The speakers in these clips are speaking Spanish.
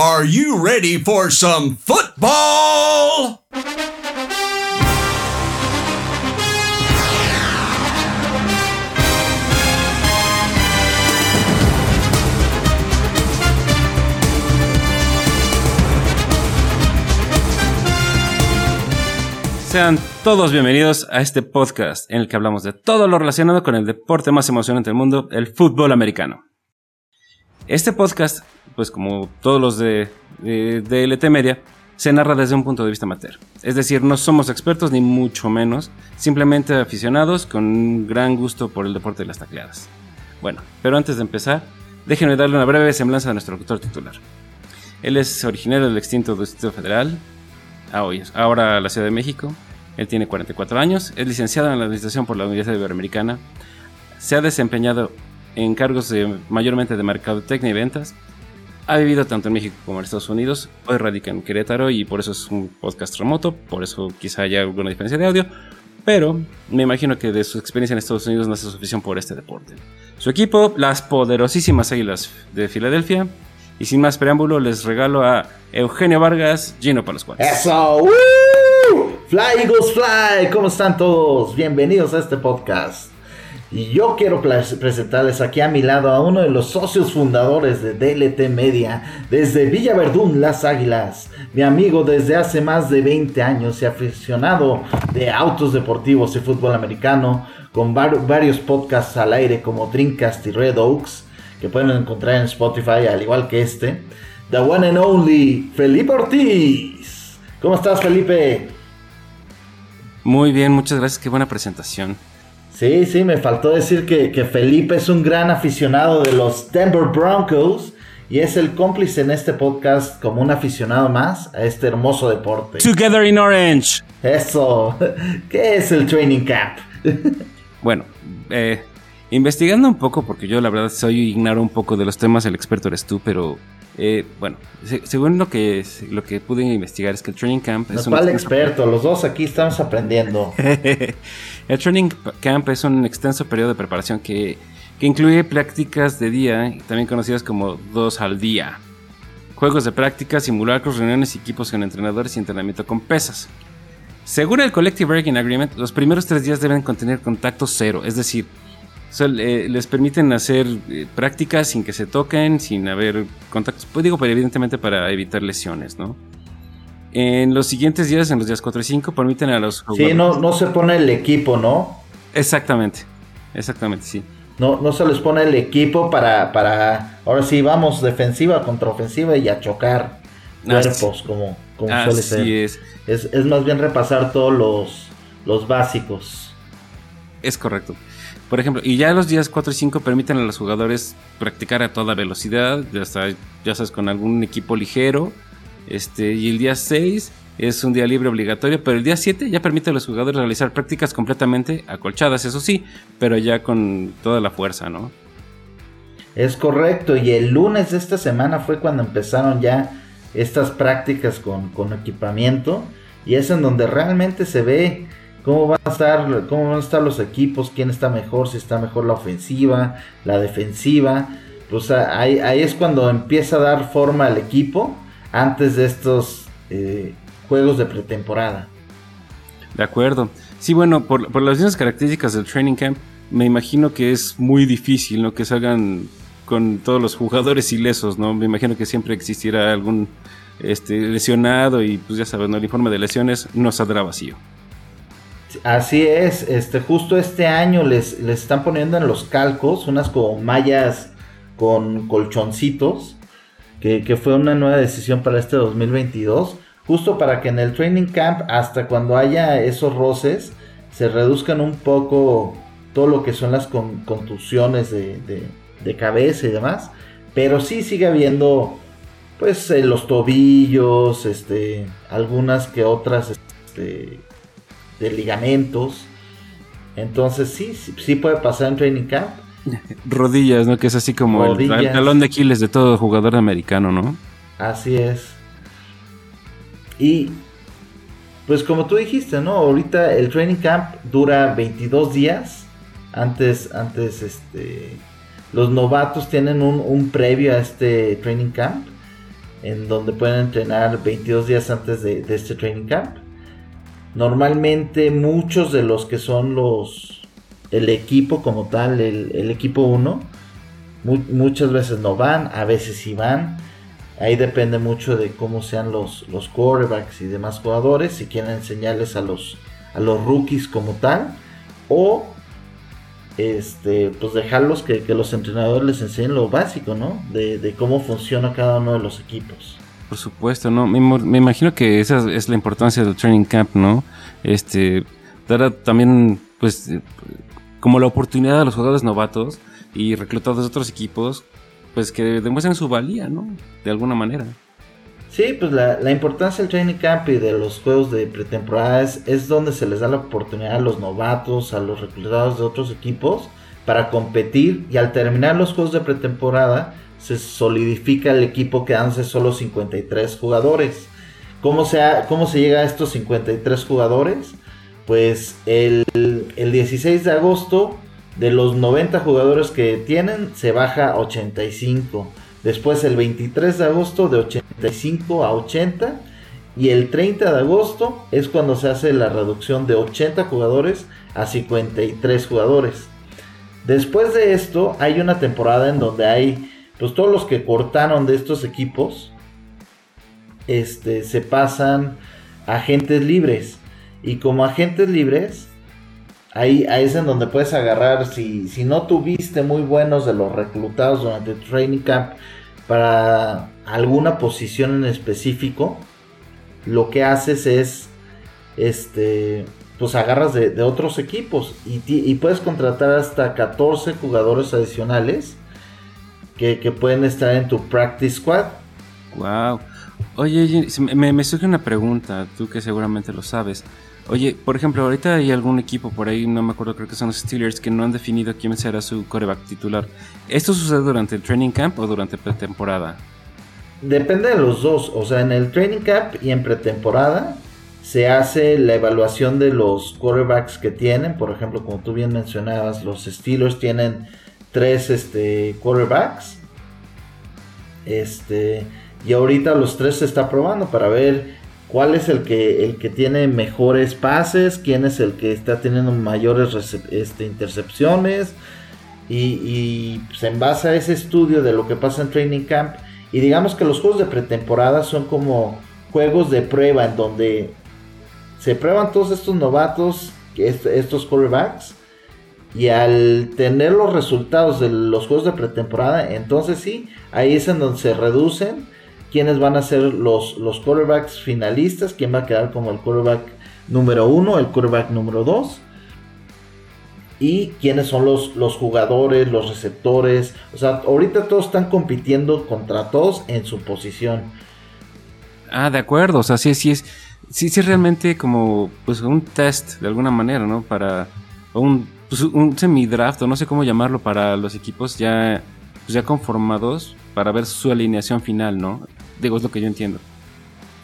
Are you ready for some football? Sean todos bienvenidos a este podcast en el que hablamos de todo lo relacionado con el deporte más emocionante del mundo, el fútbol americano. Este podcast, pues como todos los de, de, LT Media, se narra desde un punto de vista amateur. Es decir, no somos expertos ni mucho menos, simplemente aficionados con un gran gusto por el deporte de las tacleadas. Bueno, pero antes de empezar, déjenme darle una breve semblanza a nuestro locutor titular. Él es originario del extinto Distrito Federal, ahora la Ciudad de México. Él tiene 44 años, es licenciado en la Administración por la Universidad Iberoamericana. Se ha desempeñado en cargos de, mayormente de mercadotecnia y ventas. Ha vivido tanto en México como en Estados Unidos. Hoy radica en Querétaro y por eso es un podcast remoto. Por eso quizá haya alguna diferencia de audio. Pero me imagino que de su experiencia en Estados Unidos no hace suficiente por este deporte. Su equipo, las poderosísimas Águilas de Filadelfia. Y sin más preámbulo, les regalo a Eugenio Vargas, Gino cuatro. ¡Eso! Fly Eagles Fly, ¿cómo están todos? Bienvenidos a este podcast. Y yo quiero presentarles aquí a mi lado a uno de los socios fundadores de DLT Media, desde Villa Verdún, Las Águilas. Mi amigo desde hace más de 20 años y aficionado de autos deportivos y fútbol americano, con varios podcasts al aire como Dreamcast y Red Oaks, que pueden encontrar en Spotify, al igual que este. The one and only Felipe Ortiz. ¿Cómo estás, Felipe? Muy bien, muchas gracias, qué buena presentación. Sí, sí, me faltó decir que, Felipe es un gran aficionado de los Denver Broncos y es el cómplice en este podcast como un aficionado más a este hermoso deporte. Together in Orange. Eso. ¿Qué es el Training Camp? bueno, eh, investigando un poco, porque yo la verdad soy ignaro un poco de los temas, el experto eres tú, pero eh, bueno, según lo que, lo que pude investigar es que el Training Camp es un... experto? Los dos aquí estamos aprendiendo. el Training Camp es un extenso periodo de preparación que, que incluye prácticas de día, también conocidas como dos al día. Juegos de práctica, simulacros, reuniones, equipos con entrenadores y entrenamiento con pesas. Según el Collective Bargaining Agreement, los primeros tres días deben contener contacto cero, es decir, les permiten hacer eh, prácticas sin que se toquen, sin haber contactos. Pues digo, pero evidentemente para evitar lesiones, ¿no? En los siguientes días, en los días 4 y 5, permiten a los jugadores. Sí, no, no se pone el equipo, ¿no? Exactamente, exactamente, sí. No, no se les pone el equipo para, para. Ahora sí, vamos defensiva contra ofensiva y a chocar cuerpos, como, como suele ser. Es. es. Es más bien repasar todos los, los básicos. Es correcto. Por ejemplo, y ya los días 4 y 5 permiten a los jugadores practicar a toda velocidad, ya, ya sabes, con algún equipo ligero. Este, y el día 6 es un día libre obligatorio, pero el día 7 ya permite a los jugadores realizar prácticas completamente acolchadas, eso sí, pero ya con toda la fuerza, ¿no? Es correcto, y el lunes de esta semana fue cuando empezaron ya estas prácticas con, con equipamiento, y es en donde realmente se ve cómo van a estar, cómo van a estar los equipos, quién está mejor, si está mejor la ofensiva, la defensiva. Pues ahí, es cuando empieza a dar forma al equipo antes de estos eh, juegos de pretemporada. De acuerdo. Sí, bueno, por, por, las mismas características del training camp, me imagino que es muy difícil, ¿no? Que salgan con todos los jugadores ilesos, ¿no? Me imagino que siempre existirá algún este, lesionado y pues ya sabes, ¿no? El informe de lesiones no saldrá vacío. Así es, este, justo este año les, les están poniendo en los calcos unas como mallas con colchoncitos, que, que, fue una nueva decisión para este 2022, justo para que en el training camp, hasta cuando haya esos roces, se reduzcan un poco todo lo que son las contusiones de, de, cabeza y demás, pero sí sigue habiendo, pues, eh, los tobillos, este, algunas que otras, este, de ligamentos. Entonces sí, sí, puede pasar en training camp. Rodillas, ¿no? Que es así como el talón de Aquiles de todo jugador americano, ¿no? Así es. Y pues como tú dijiste, ¿no? Ahorita el training camp dura 22 días. Antes, antes, este, los novatos tienen un, un previo a este training camp. en donde pueden entrenar 22 días antes de, este training camp. Normalmente muchos de los que son los el equipo como tal, el, equipo 1, muchas veces no van, a veces sí van. Ahí depende mucho de cómo sean los, los quarterbacks y demás jugadores, si quieren enseñarles a los, a los rookies como tal, o este, pues dejarlos que, los entrenadores les enseñen lo básico, ¿no? De, cómo funciona cada uno de los equipos. Por supuesto, ¿no? Me, me, imagino que esa es la importancia del training camp, ¿no? Este, dar también, pues, como la oportunidad a los jugadores novatos y reclutados de otros equipos, pues que demuestren su valía, ¿no? De alguna manera. Sí, pues la, importancia del training camp y de los juegos de pretemporada es, donde se les da la oportunidad a los novatos, a los reclutados de otros equipos para competir y al terminar los juegos de pretemporada se solidifica el equipo quedándose solo 53 jugadores. ¿Cómo se, cómo se llega a estos 53 jugadores? Pues el, el 16 de agosto de los 90 jugadores que tienen se baja a 85 Después el 23 de agosto de 85 a 80. Y el 30 de agosto es cuando se hace la reducción de 80 jugadores a 53 jugadores. Después de esto hay una temporada en donde hay pues todos los que cortaron de estos equipos este, se pasan a agentes libres. Y como agentes libres, ahí, ahí, es en donde puedes agarrar, si, si no tuviste muy buenos de los reclutados durante el training camp para alguna posición en específico, lo que haces es, este, pues agarras de, otros equipos y, puedes contratar hasta 14 jugadores adicionales que, pueden estar en tu practice squad. Wow. Oye, me, me surge una pregunta, tú que seguramente lo sabes. Oye, por ejemplo, ahorita hay algún equipo por ahí, no me acuerdo, creo que son los Steelers, que no han definido quién será su coreback titular. ¿Esto sucede durante el training camp o durante pretemporada? Depende de los dos. O sea, en el training camp y en pretemporada se hace la evaluación de los quarterbacks que tienen. Por ejemplo, como tú bien mencionabas, los Steelers tienen tres este, quarterbacks. Este, y ahorita los tres se está probando para ver cuál es el que, el que tiene mejores pases, quién es el que está teniendo mayores este, intercepciones. Y, pues, en base a ese estudio de lo que pasa en Training Camp, y digamos que los juegos de pretemporada son como juegos de prueba en donde se prueban todos estos novatos, estos quarterbacks, y al tener los resultados de los juegos de pretemporada, entonces sí, ahí es en donde se reducen quiénes van a ser los, los quarterbacks finalistas, quién va a quedar como el quarterback número uno, el quarterback número dos. Y quiénes son los, los jugadores, los receptores. O sea, ahorita todos están compitiendo contra todos en su posición. Ah, de acuerdo. O sea, sí, sí es. Sí, sí, realmente como pues un test de alguna manera, ¿no? Para un, pues, un semi-draft, o no sé cómo llamarlo, para los equipos ya, pues, ya conformados para ver su alineación final, ¿no? Digo, es lo que yo entiendo.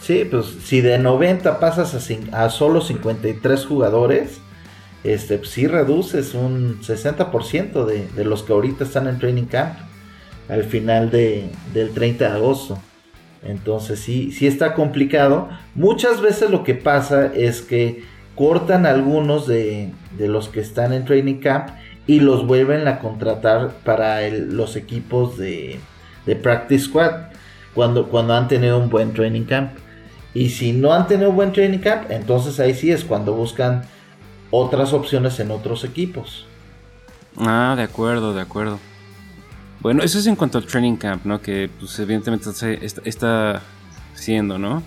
Sí, pues si de 90 pasas a, a solo 53 jugadores, este, pues, sí reduces un 60% de, de, los que ahorita están en training camp al final de, del 30 de agosto. Entonces sí, sí está complicado. Muchas veces lo que pasa es que cortan algunos de, los que están en training camp y los vuelven a contratar para los equipos de, practice squad cuando, cuando han tenido un buen training camp. Y si no han tenido un buen training camp, entonces ahí sí es cuando buscan otras opciones en otros equipos. Ah, de acuerdo, de acuerdo. Bueno, eso es en cuanto al training camp, ¿no? Que pues evidentemente está, está siendo, ¿no?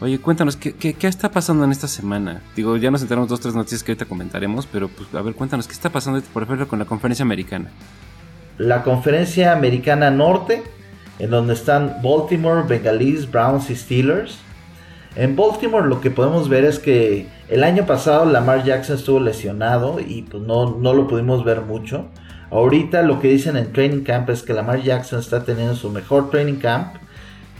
Oye, cuéntanos, ¿qué, ¿qué, está pasando en esta semana? Digo, ya nos enteramos dos, tres noticias que ahorita comentaremos, pero pues a ver, cuéntanos, ¿qué está pasando, por ejemplo, con la conferencia americana? La conferencia americana norte en donde están Baltimore, Bengalese, Browns y Steelers. En Baltimore lo que podemos ver es que el año pasado Lamar Jackson estuvo lesionado y pues no, no lo pudimos ver mucho. Ahorita lo que dicen en Training Camp es que Lamar Jackson está teniendo su mejor Training Camp.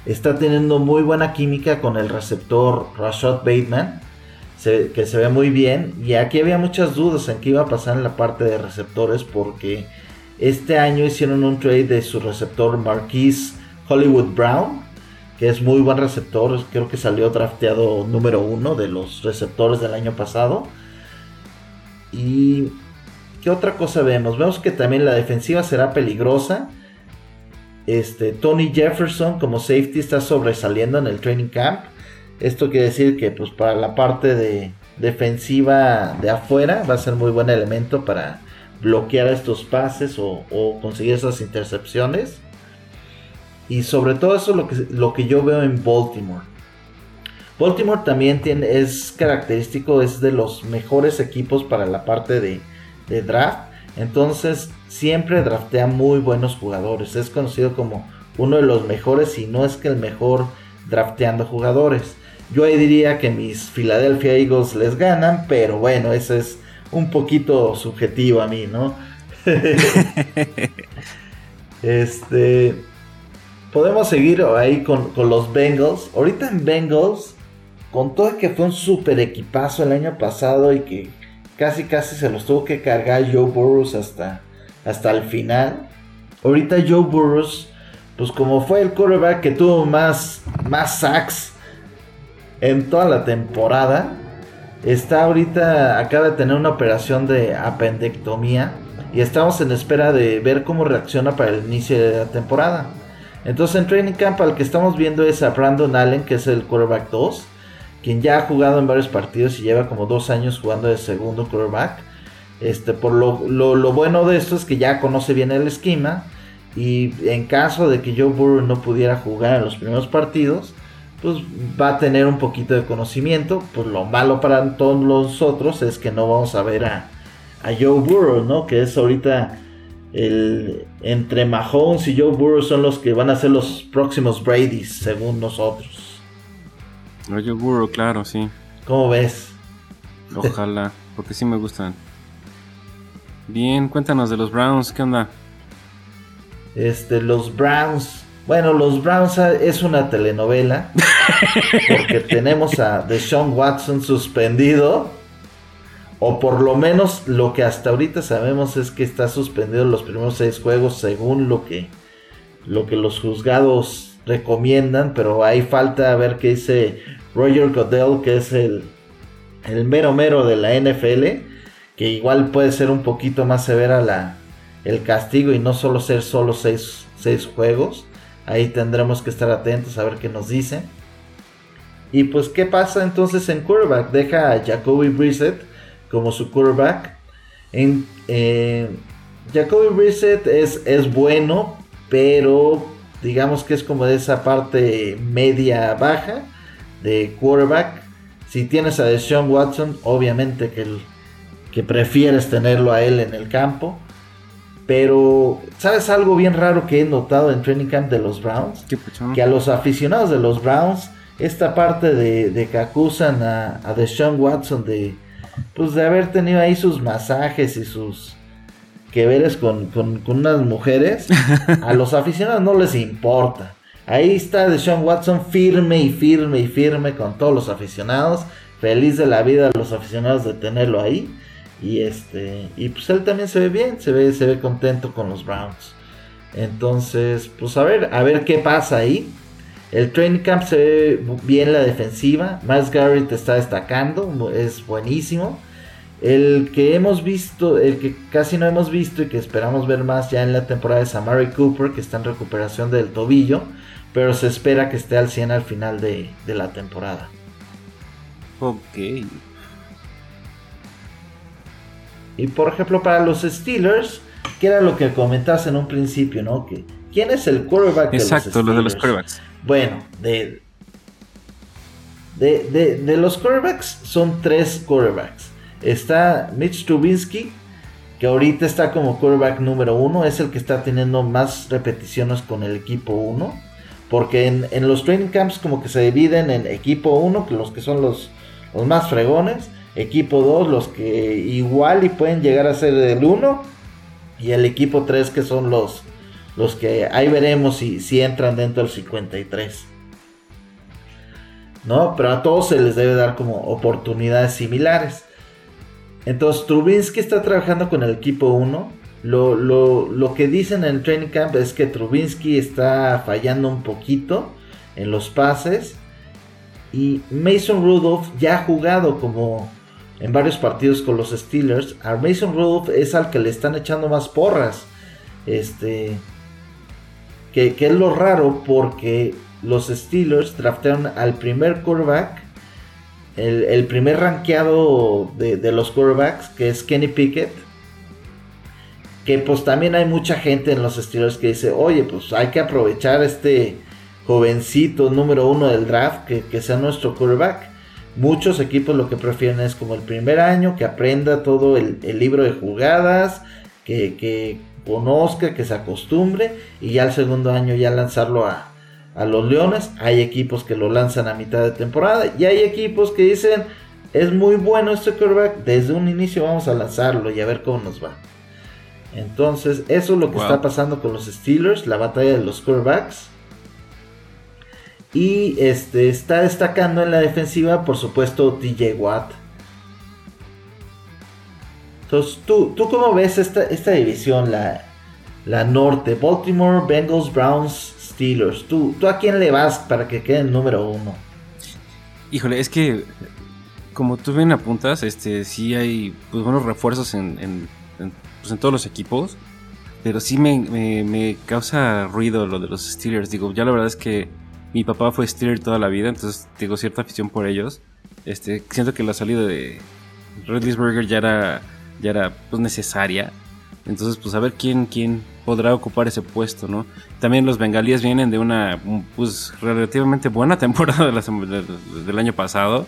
Está teniendo muy buena química con el receptor Rashad Bateman. que se ve muy bien. Y aquí había muchas dudas en qué iba a pasar en la parte de receptores porque este año hicieron un trade de su receptor Marquise Hollywood Brown que es muy buen receptor. Creo que salió drafteado número uno de los receptores del año pasado. Y ¿qué otra cosa vemos? Vemos que también la defensiva será peligrosa. Este, Tony Jefferson como safety está sobresaliendo en el training camp. Esto quiere decir que pues para la parte de defensiva de afuera va a ser muy buen elemento para bloquear estos pases o, conseguir esas intercepciones. Y sobre todo eso es lo que, lo que yo veo en Baltimore. Baltimore también tiene, es característico, es de los mejores equipos para la parte de, de draft. Entonces siempre draftea muy buenos jugadores. Es conocido como uno de los mejores, y no es que el mejor drafteando jugadores. Yo ahí diría que mis Philadelphia Eagles les ganan, pero bueno, eso es un poquito subjetivo a mí, ¿no? este. Podemos seguir ahí con, los Bengals. Ahorita en Bengals, con todo que fue un super equipazo el año pasado y que casi casi se los tuvo que cargar Joe Burrows hasta, hasta el final. Ahorita Joe Burrows, pues como fue el quarterback que tuvo más, más sacks en toda la temporada. Está ahorita, acaba de tener una operación de apendectomía y estamos en espera de ver cómo reacciona para el inicio de la temporada. Entonces en Training Camp al que estamos viendo es a Brandon Allen, que es el quarterback 2, quien ya ha jugado en varios partidos y lleva como dos años jugando de segundo quarterback. Este, por lo, lo bueno de esto es que ya conoce bien el esquema y en caso de que Joe Burrow no pudiera jugar en los primeros partidos, pues va a tener un poquito de conocimiento. Pues lo malo para todos los otros es que no vamos a ver a, a Joe Burrow, ¿no? Que es ahorita el entre Mahomes y Joe Burrow son los que van a ser los próximos Brady's, según nosotros. Joe Burrow, claro, sí. ¿Cómo ves? Ojalá, porque sí me gustan. Bien, cuéntanos de los Browns, ¿qué onda? Este, los Browns bueno, los Browns es una telenovela. Porque tenemos a Deshaun Watson suspendido. O por lo menos lo que hasta ahorita sabemos es que está suspendido los primeros seis juegos según lo que, lo que los juzgados recomiendan. Pero ahí falta ver qué dice Roger Goodell, que es el, el mero mero de la NFL. Que igual puede ser un poquito más severa la, el castigo y no solo ser solo seis, seis juegos. Ahí tendremos que estar atentos a ver qué nos dicen. Y pues, ¿qué pasa entonces en quarterback? Deja a Jacoby Brissett como su quarterback. En, eh, Jacoby Brissett es, es bueno, pero digamos que es como de esa parte media baja de quarterback. Si tienes a Deshaun Watson, obviamente que, que prefieres tenerlo a él en el campo. Pero, ¿sabes algo bien raro que he notado en Training Camp de los Browns? que a los aficionados de los Browns, esta parte de, que acusan a, a Deshaun Watson de, pues, de haber tenido ahí sus masajes y sus que veres con, con, unas mujeres, a los aficionados no les importa. Ahí está Deshaun Watson firme y firme y firme con todos los aficionados. Feliz de la vida a los aficionados de tenerlo ahí. Y este. Y pues él también se ve bien, se ve, se ve contento con los Browns. Entonces, pues a ver, a ver qué pasa ahí. El training camp se ve bien la defensiva. Miles Garrett está destacando, es buenísimo. El que hemos visto, el que casi no hemos visto y que esperamos ver más ya en la temporada es Amari Cooper, que está en recuperación del tobillo, pero se espera que esté al 100 al final de, de la temporada. Ok, y por ejemplo, para los Steelers, que era lo que comentabas en un principio, ¿no? Que, ¿Quién es el quarterback de los Steelers? lo de los quarterbacks. Bueno, de, de, de, los quarterbacks son tres quarterbacks. Está Mitch Trubisky, que ahorita está como quarterback número uno, es el que está teniendo más repeticiones con el equipo uno. Porque en, en los training camps como que se dividen en equipo uno, que los que son los, los más fregones, equipo 2, los que igual y pueden llegar a ser el 1, y el equipo 3 que son los, los que ahí veremos si, si entran dentro del 53. ¿No? Pero a todos se les debe dar como oportunidades similares. Entonces Trubinsky está trabajando con el equipo 1. Lo, lo, lo, que dicen en el training camp es que Trubinsky está fallando un poquito en los pases. Y Mason Rudolph ya ha jugado como en varios partidos con los Steelers. A Mason Rudolph es al que le están echando más porras. Este. Que, es lo raro porque los Steelers draftearon al primer quarterback. El, primer rankeado de, de, los quarterbacks, que es Kenny Pickett. Que pues también hay mucha gente en los Steelers que dice, oye, pues hay que aprovechar este jovencito número uno del draft, que, sea nuestro quarterback. Muchos equipos lo que prefieren es como el primer año, que aprenda todo el, libro de jugadas, que, conozca, que se acostumbre, y ya el segundo año ya lanzarlo a, a los Leones. Hay equipos que lo lanzan a mitad de temporada, y hay equipos que dicen, es muy bueno este quarterback, desde un inicio vamos a lanzarlo y a ver cómo nos va. Entonces, eso es lo que está pasando con los Steelers, la batalla de los quarterbacks. Y este, está destacando en la defensiva, por supuesto, DJ Watt. Entonces, ¿tú, tú cómo ves esta, esta división, la, la norte? Baltimore, Bengals, Browns, Steelers. ¿Tú, ¿Tú a quién le vas para que quede el número uno? Híjole, es que como tú bien apuntas, este, sí hay pues, buenos refuerzos en, pues, en, todos los equipos. Pero sí me, me, causa ruido lo de los Steelers. Digo, ya la verdad es que mi papá fue Steeler toda la vida, entonces tengo cierta afición por ellos. Este, siento que la salida de Redlisberger ya era, ya era pues, necesaria. Entonces, pues a ver quién, quién podrá ocupar ese puesto, ¿no? También los bengalíes vienen de una pues relativamente buena temporada del año pasado.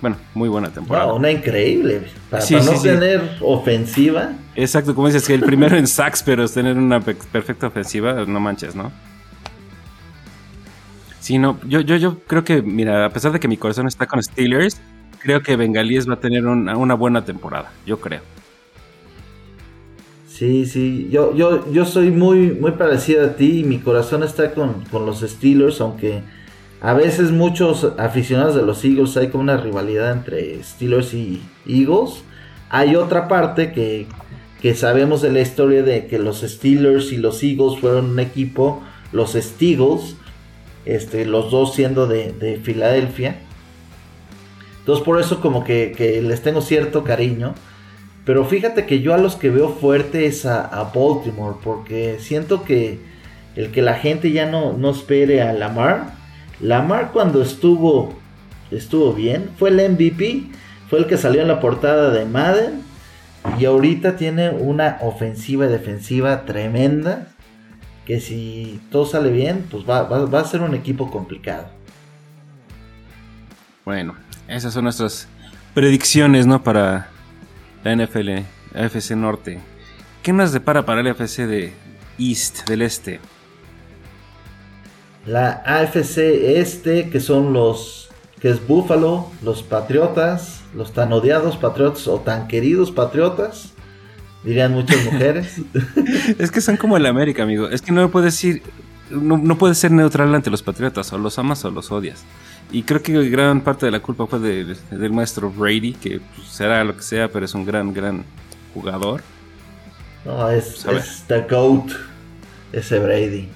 Bueno, muy buena temporada. una increíble. Para, no tener ofensiva. Exacto, como dices, que el primero en sacks, pero es tener una perfecta ofensiva, no manches, ¿no? Sí, no, yo, yo, yo creo que, mira, a pesar de que mi corazón está con Steelers, creo que Bengalíes va a tener una, buena temporada, yo creo. Sí, sí, yo, yo, yo soy muy, muy parecido a ti y mi corazón está con, los Steelers, aunque a veces muchos aficionados de los Eagles hay como una rivalidad entre Steelers y Eagles. Hay otra parte que, que sabemos de la historia de que los Steelers y los Eagles fueron un equipo, los Steagles, este, los dos siendo de, Filadelfia. Entonces por eso como que, les tengo cierto cariño. Pero fíjate que yo a los que veo fuerte es a, Baltimore, porque siento que el que la gente ya no, no espere a Lamar. Lamar cuando estuvo, estuvo bien, fue el MVP, fue el que salió en la portada de Madden. Y ahorita tiene una ofensiva y defensiva tremenda que si todo sale bien, pues va, a ser un equipo complicado. Bueno, esas son nuestras predicciones, ¿no? Para la NFL, AFC Norte. ¿Qué nos depara para el AFC de East, del Este? La AFC Este, que son los, que es Buffalo, los Patriotas, los tan odiados Patriotas o tan queridos Patriotas, dirían muchas mujeres. es que son como el América, amigo. Es que no puedes decir, no, no puedes ser neutral ante los patriotas, o los amas o los odias. Y creo que gran parte de la culpa fue del maestro Brady, que pues, será lo que sea, pero es un gran, gran jugador. No, es, es the GOAT, ese Brady.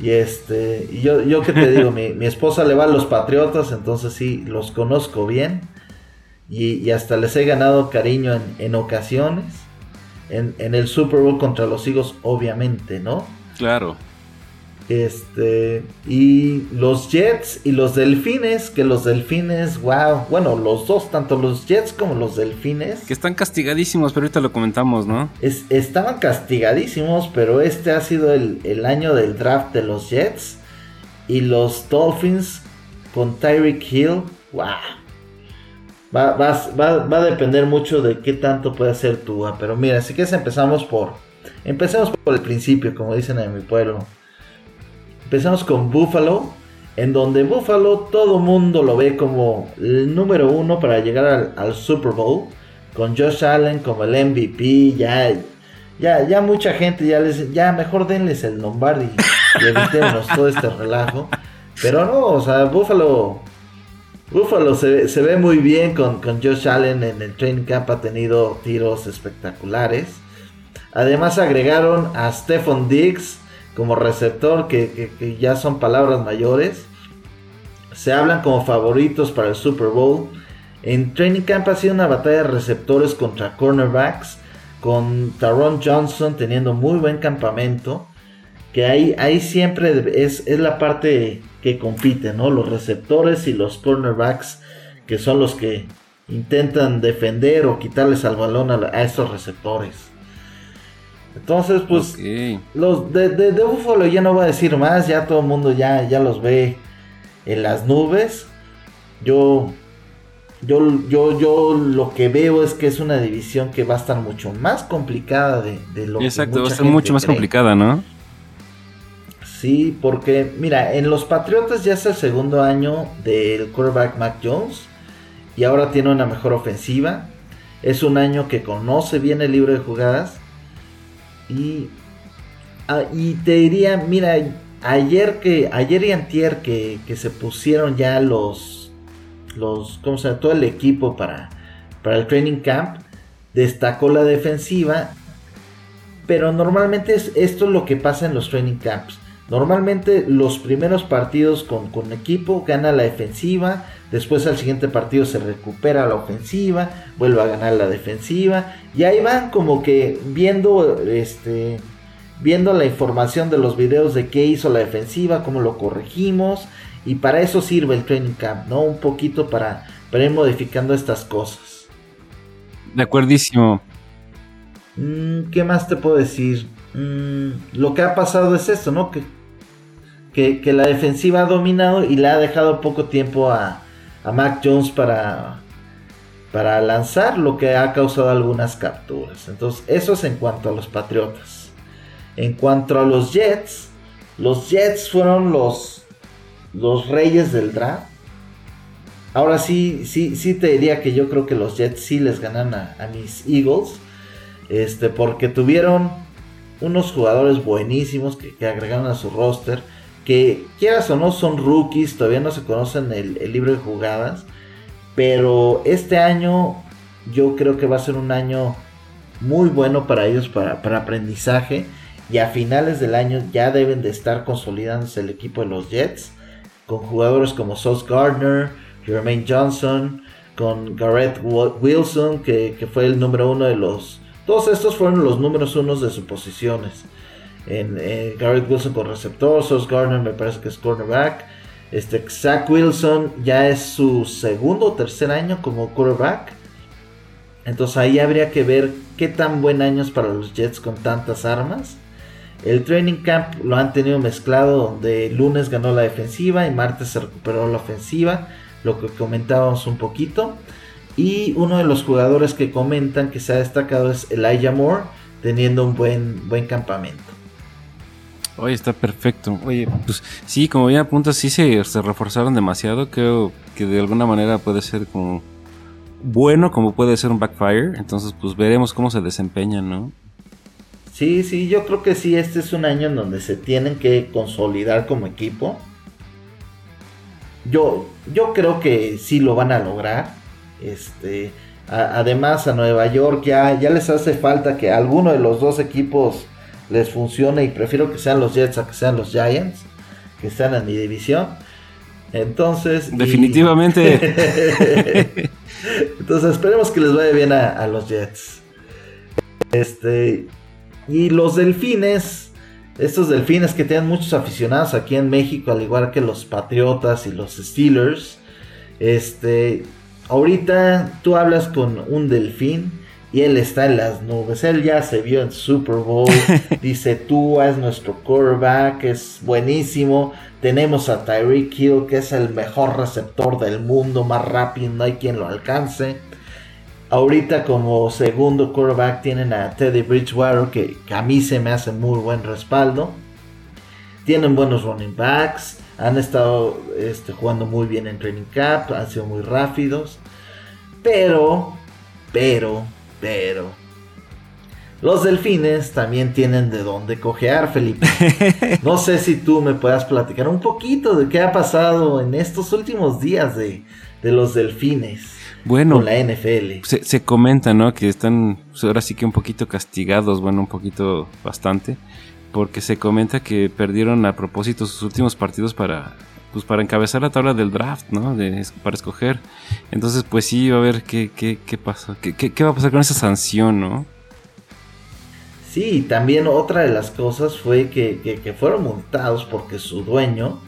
Y este, y yo, yo que te digo, mi, mi, esposa le va a los Patriotas, entonces sí, los conozco bien. Y, y hasta les he ganado cariño en, en ocasiones en, el Super Bowl contra los Eagles, obviamente, ¿no? Claro. Este, y los Jets y los Delfines, que los Delfines, wow, bueno, los dos, tanto los Jets como los Delfines. Que están castigadísimos, pero ahorita lo comentamos, ¿no? estaban castigadísimos, pero este ha sido el, el año del draft de los Jets. Y los Dolphins con Tyreek Hill, wow. Va, va, a depender mucho de qué tanto puede hacer Tua. Pero mira, si quieres empezamos por... Empecemos por el principio, como dicen en mi pueblo. Empezamos con Buffalo. En donde Buffalo todo mundo lo ve como el número uno para llegar al, Super Bowl. Con Josh Allen como el MVP. Ya, ya, ya mucha gente ya les... Ya mejor denles el Lombardi. Y evitémonos todo este relajo. Pero no, o sea, Buffalo Buffalo se, ve muy bien con, Josh Allen en el training camp, ha tenido tiros espectaculares. Además agregaron a Stephon Diggs como receptor, que, que ya son palabras mayores. Se hablan como favoritos para el Super Bowl. En Training Camp ha sido una batalla de receptores contra cornerbacks, con Taron Johnson teniendo muy buen campamento. Que ahí, ahí siempre es, es la parte que compite, ¿no? Los receptores y los cornerbacks, que son los que intentan defender o quitarles al balón a, estos receptores. Entonces, pues, los de, de, Buffalo ya no voy a decir más, ya todo el mundo ya, ya los ve en las nubes. Yo yo, yo, yo lo que veo es que es una división que va a estar mucho más complicada de, lo Exacto, que va a ser mucho más complicada, ¿no? Sí, porque mira, en los Patriotas ya es el segundo año del quarterback Mac Jones y ahora tiene una mejor ofensiva. Es un año que conoce bien el libro de jugadas y, ah, y te diría, mira, ayer que ayer y antier que, que se pusieron ya los los, ¿cómo se todo el equipo para, para el training camp, destacó la defensiva, pero normalmente es, esto es lo que pasa en los training camps. Normalmente los primeros partidos con, con equipo gana la defensiva, después al siguiente partido se recupera la ofensiva, vuelve a ganar la defensiva y ahí van como que viendo este viendo la información de los videos de qué hizo la defensiva, cómo lo corregimos y para eso sirve el training camp, ¿no? Un poquito para, ir modificando estas cosas. De acuerdísimo. Mm, ¿Qué más te puedo decir? Mm, lo que ha pasado es esto, ¿no? Que, que, la defensiva ha dominado y le ha dejado poco tiempo a, a Mac Jones para, para lanzar, lo que ha causado algunas capturas. Entonces, eso es en cuanto a los Patriotas. En cuanto a los Jets, los Jets fueron los los reyes del draft. Ahora sí, sí, sí te diría que yo creo que los Jets sí les ganan a, mis Eagles. Este, porque tuvieron unos jugadores buenísimos que, agregaron a su roster. Que quieras o no son rookies, todavía no se conocen el, libro de jugadas. Pero este año yo creo que va a ser un año muy bueno para ellos, para, aprendizaje. Y a finales del año ya deben de estar consolidándose el equipo de los Jets con jugadores como Sauce Gardner, Jermaine Johnson, con Garrett Wilson, que, fue el número uno de los... Todos estos fueron los números unos de sus posiciones. En, eh, Garrett Wilson con receptor, Sauce Gardner me parece que es cornerback. Este, Zach Wilson ya es su segundo o tercer año como quarterback. Entonces ahí habría que ver qué tan buen año es para los Jets con tantas armas. El training camp lo han tenido mezclado donde lunes ganó la defensiva y martes se recuperó la ofensiva, lo que comentábamos un poquito. Y uno de los jugadores que comentan que se ha destacado es Elijah Moore, teniendo un buen, buen campamento. Oye, está perfecto. Oye, pues sí, como bien apuntas, sí se, se reforzaron demasiado. Creo que de alguna manera puede ser como bueno, como puede ser un backfire. Entonces, pues veremos cómo se desempeñan, ¿no? Sí, sí, yo creo que sí, este es un año en donde se tienen que consolidar como equipo. Yo, yo creo que sí lo van a lograr. Este, además a Nueva York ya, ya les hace falta que alguno de los dos equipos les funcione y prefiero que sean los Jets a que sean los Giants, que están en mi división. Entonces... Definitivamente. Entonces esperemos que les vaya bien a, a los Jets. Este, y los delfines, estos delfines que tienen muchos aficionados aquí en México, al igual que los Patriotas y los Steelers. Este, ahorita tú hablas con un delfín y él está en las nubes. Él ya se vio en Super Bowl. Dice, tú es nuestro quarterback, es buenísimo. Tenemos a Tyreek Hill, que es el mejor receptor del mundo, más rápido, no hay quien lo alcance. Ahorita como segundo quarterback tienen a Teddy Bridgewater, que, a mí se me hace muy buen respaldo. Tienen buenos running backs, han estado este, jugando muy bien en training camp, han sido muy rápidos. Pero, pero, pero, los delfines también tienen de dónde cojear, Felipe. No sé si tú me puedas platicar un poquito de qué ha pasado en estos últimos días de, de los delfines bueno, la NFL. Se, comenta, ¿no? Que están pues, ahora sí que un poquito castigados, bueno, un poquito bastante, porque se comenta que perdieron a propósito sus últimos partidos para pues para encabezar la tabla del draft, ¿no? Para escoger. Entonces, pues sí, va a ver qué, qué, qué pasa, qué, qué, va a pasar con esa sanción, ¿no? Sí, también otra de las cosas fue que, que, fueron multados porque su dueño,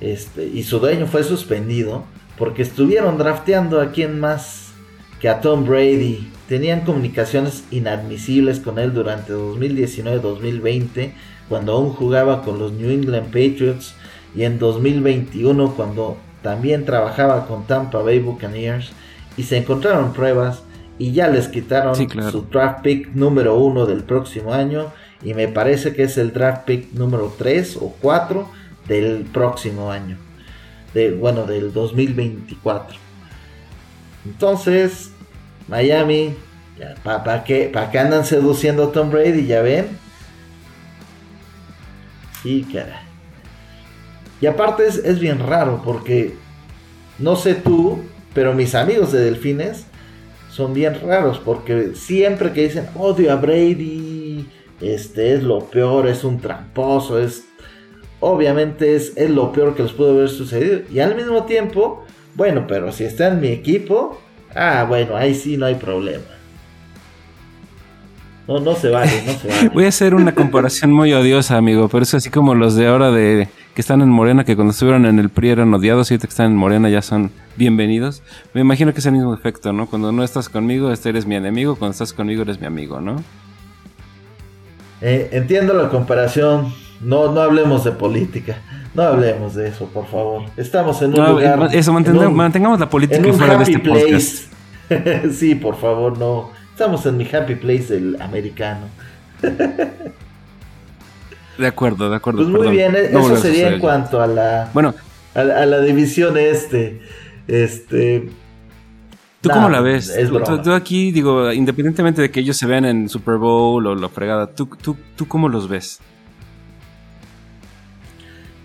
este, y su dueño fue suspendido porque estuvieron drafteando a quien más que a Tom Brady. Tenían comunicaciones inadmisibles con él durante 2019-2020, cuando aún jugaba con los New England Patriots, y en 2021, cuando también trabajaba con Tampa Bay Buccaneers, y se encontraron pruebas y ya les quitaron su draft pick número uno del próximo año, y me parece que es el draft pick número 3 o 4 del próximo año de, bueno, del 2024. Entonces, Miami, ¿para qué, andan seduciendo a Tom Brady? Ya ven. Y cara. Y aparte es, es bien raro porque, no sé tú, pero mis amigos de Delfines son bien raros porque siempre que dicen odio a Brady, este es lo peor, es un tramposo, es obviamente es, es lo peor que les pudo haber sucedido. Y al mismo tiempo, bueno, pero si está en mi equipo, ah, bueno, ahí sí no hay problema. No, no se vale, no se vale. Voy a hacer una comparación muy odiosa, amigo, pero es así como los de ahora de que están en Morena, que cuando estuvieron en el PRI eran odiados y ahorita que están en Morena ya son bienvenidos. Me imagino que es el mismo efecto, ¿no? Cuando no estás conmigo, este eres mi enemigo, cuando estás conmigo eres mi amigo, ¿no? Eh, entiendo la comparación, no, no hablemos de política. No hablemos de eso, por favor. Estamos en un lugar. Eso, mantengamos la política fuera de este podcast. sí, por favor, no. Estamos en mi happy place del americano. de acuerdo, de acuerdo. Pues muy bien, eso sería en cuanto a la. Bueno. A, la división este. Este. ¿Tú cómo la ves? tú, aquí, digo, independientemente de que ellos se vean en Super Bowl o la fregada, ¿tú, tú, tú cómo los ves?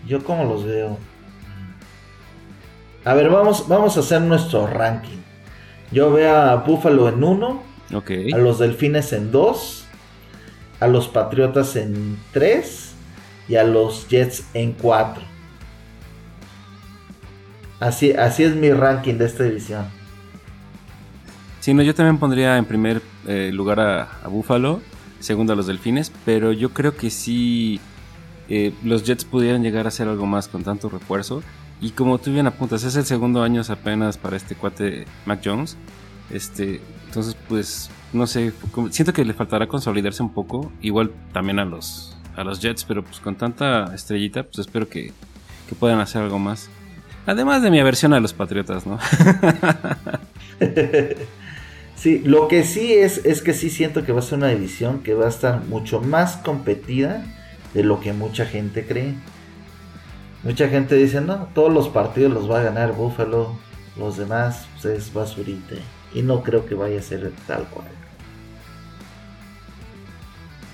Yo como los veo. A ver, vamos, vamos a hacer nuestro ranking. Yo veo a Buffalo en 1. A los Delfines en 2. A los Patriotas en 3. Y a los Jets en 4. Así, así es mi ranking de esta división. Sí, no, yo también pondría en primer eh, lugar a, Buffalo. Segundo a los Delfines. Pero yo creo que sí eh, los Jets pudieran llegar a hacer algo más con tanto refuerzo. Y como tú bien apuntas, es el segundo año apenas para este cuate Mac Jones. Este, entonces, pues, no sé, siento que le faltará consolidarse un poco. Igual también a los, a los Jets, pero pues con tanta estrellita, pues espero que, que puedan hacer algo más. Además de mi aversión a los Patriotas, ¿no? sí, lo que sí es, es que sí siento que va a ser una división que va a estar mucho más competida de lo que mucha gente cree. Mucha gente dice, no, todos los partidos los va a ganar Buffalo, los demás pues, es basurita. Y no creo que vaya a ser tal cual.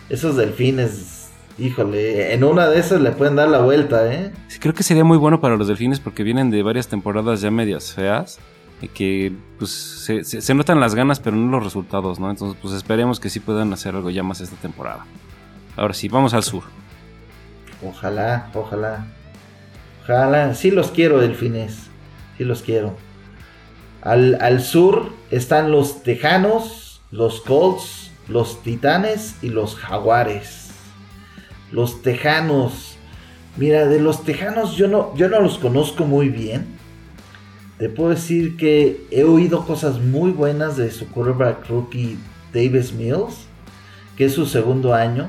Esos delfines, híjole, en una de esas le pueden dar la vuelta, ¿eh? Sí, creo que sería muy bueno para los delfines porque vienen de varias temporadas ya medias feas. Y que pues se, se notan las ganas pero no los resultados, ¿no? Entonces pues esperemos que sí puedan hacer algo ya más esta temporada. Ahora sí, vamos al sur. Ojalá, ojalá. Ojalá. Sí los quiero, delfines. Sí los quiero. Al, sur están los Tejanos, los Colts, los Titanes y los Jaguares. Los Tejanos. Mira, de los Tejanos yo no, yo no los conozco muy bien. Te puedo decir que he oído cosas muy buenas de su quarterback rookie Davis Mills, que es su segundo año.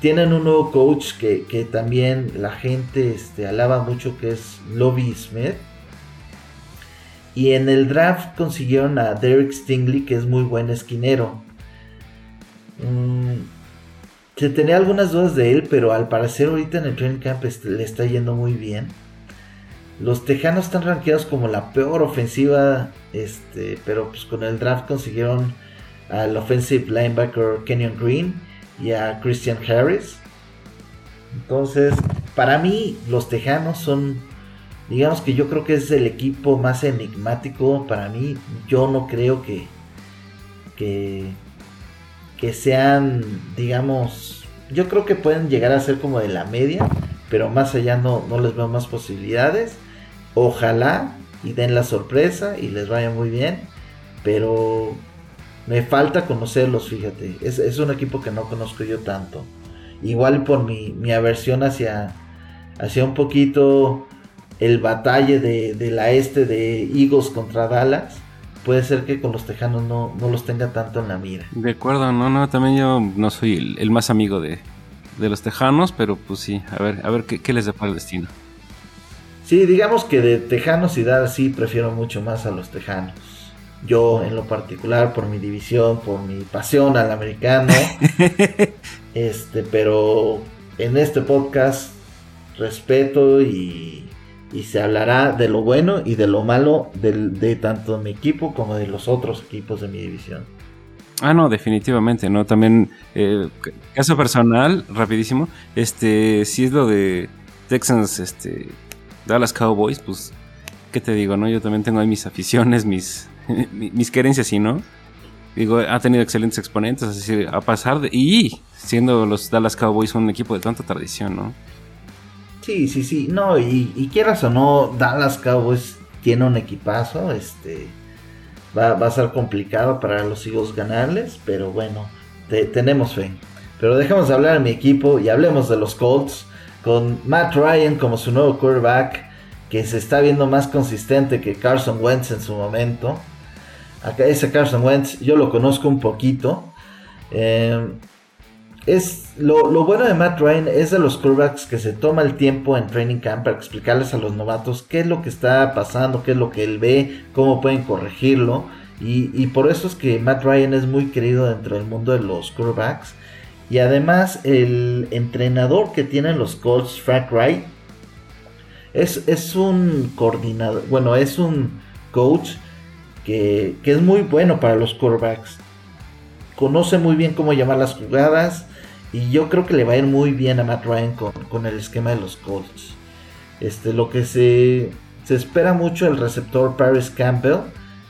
Tienen un nuevo coach que, también la gente este, alaba mucho, que es Lobby Smith. Y en el draft consiguieron a Derek Stingley, que es muy buen esquinero. Mm, se tenía algunas dudas de él, pero al parecer ahorita en el training camp le está yendo muy bien. Los Tejanos están rankeados como la peor ofensiva, este, pero pues con el draft consiguieron al offensive linebacker Kenyon Green y a Christian Harris. Entonces, para mí, los Tejanos son, digamos que yo creo que es el equipo más enigmático. Para mí, yo no creo que, que, que sean, digamos, yo creo que pueden llegar a ser como de la media, pero más allá no, no les veo más posibilidades. Ojalá y den la sorpresa y les vaya muy bien, pero me falta conocerlos, fíjate. Es, es un equipo que no conozco yo tanto. Igual por mi, mi aversión hacia, hacia un poquito el batalle de, de la este de Eagles contra Dallas puede ser que con los Tejanos no, no, los tenga tanto en la mira. De acuerdo, no, no, también yo no soy el, el más amigo de, de, los Tejanos, pero pues sí, a ver, a ver qué, qué les depara el destino. Sí, digamos que de Tejanos y Dallas sí prefiero mucho más a los Tejanos. Yo en lo particular por mi división, por mi pasión al americano. este, pero en este podcast respeto y y se hablará de lo bueno y de lo malo de, de tanto mi equipo como de los otros equipos de mi división. Ah, no, definitivamente, ¿no? También, eh, caso personal, rapidísimo, este, si es lo de Texans, este, Dallas Cowboys, pues, ¿qué te digo, no? Yo también tengo ahí mis aficiones, mis, mis querencias, ¿y no? Digo, ha tenido excelentes exponentes, así, a pasar de... Y siendo los Dallas Cowboys un equipo de tanta tradición, ¿no? Sí, sí, sí. No, y, quieras o no, Dallas Cowboys tiene un equipazo. Este va, a ser complicado para los Eagles ganarles, pero bueno, tenemos fe. Pero dejemos de hablar de mi equipo y hablemos de los Colts. Con Matt Ryan como su nuevo quarterback, que se está viendo más consistente que Carson Wentz en su momento. Acá ese Carson Wentz yo lo conozco un poquito. Eh, es lo, bueno de Matt Ryan es de los quarterbacks que se toma el tiempo en training camp para explicarles a los novatos qué es lo que está pasando, qué es lo que él ve, cómo pueden corregirlo. Y, por eso es que Matt Ryan es muy querido dentro del mundo de los quarterbacks. Y además el entrenador que tienen los Colts, Frank Wright, es, es un coordinador, bueno, es un coach que, que es muy bueno para los quarterbacks. Conoce muy bien cómo llamar las jugadas y yo creo que le va a ir muy bien a Matt Ryan con, el esquema de los Colts. Este, lo que se, se espera mucho el receptor Paris Campbell,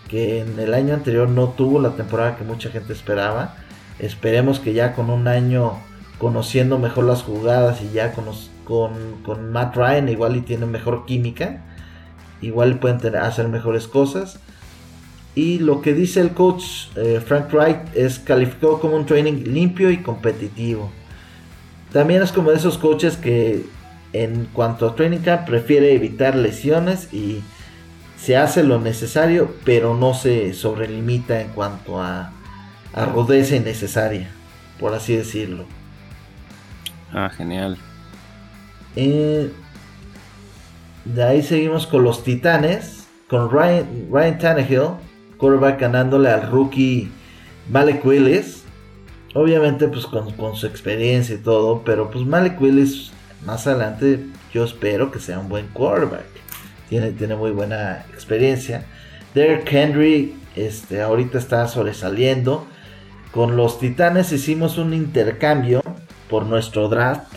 que en el año anterior no tuvo la temporada que mucha gente esperaba. Esperemos que ya con un año conociendo mejor las jugadas y ya con, con, con Matt Ryan igual y tiene mejor química, igual pueden hacer mejores cosas. Y lo que dice el coach eh, Frank Wright es calificado como un training limpio y competitivo. También es como de esos coaches que en cuanto a training camp prefiere evitar lesiones y se hace lo necesario, pero no se sobrelimita en cuanto a, a rudeza innecesaria, por así decirlo. Ah, genial. Eh, de ahí seguimos con los Titanes, con Ryan, Ryan Tannehill quarterback ganándole al rookie Malik Willis. Obviamente pues con, su experiencia y todo, pero pues Malik Willis más adelante yo espero que sea un buen quarterback. Tiene, tiene muy buena experiencia. Derek Henry este, ahorita está sobresaliendo. Con los Titanes hicimos un intercambio por nuestro draft.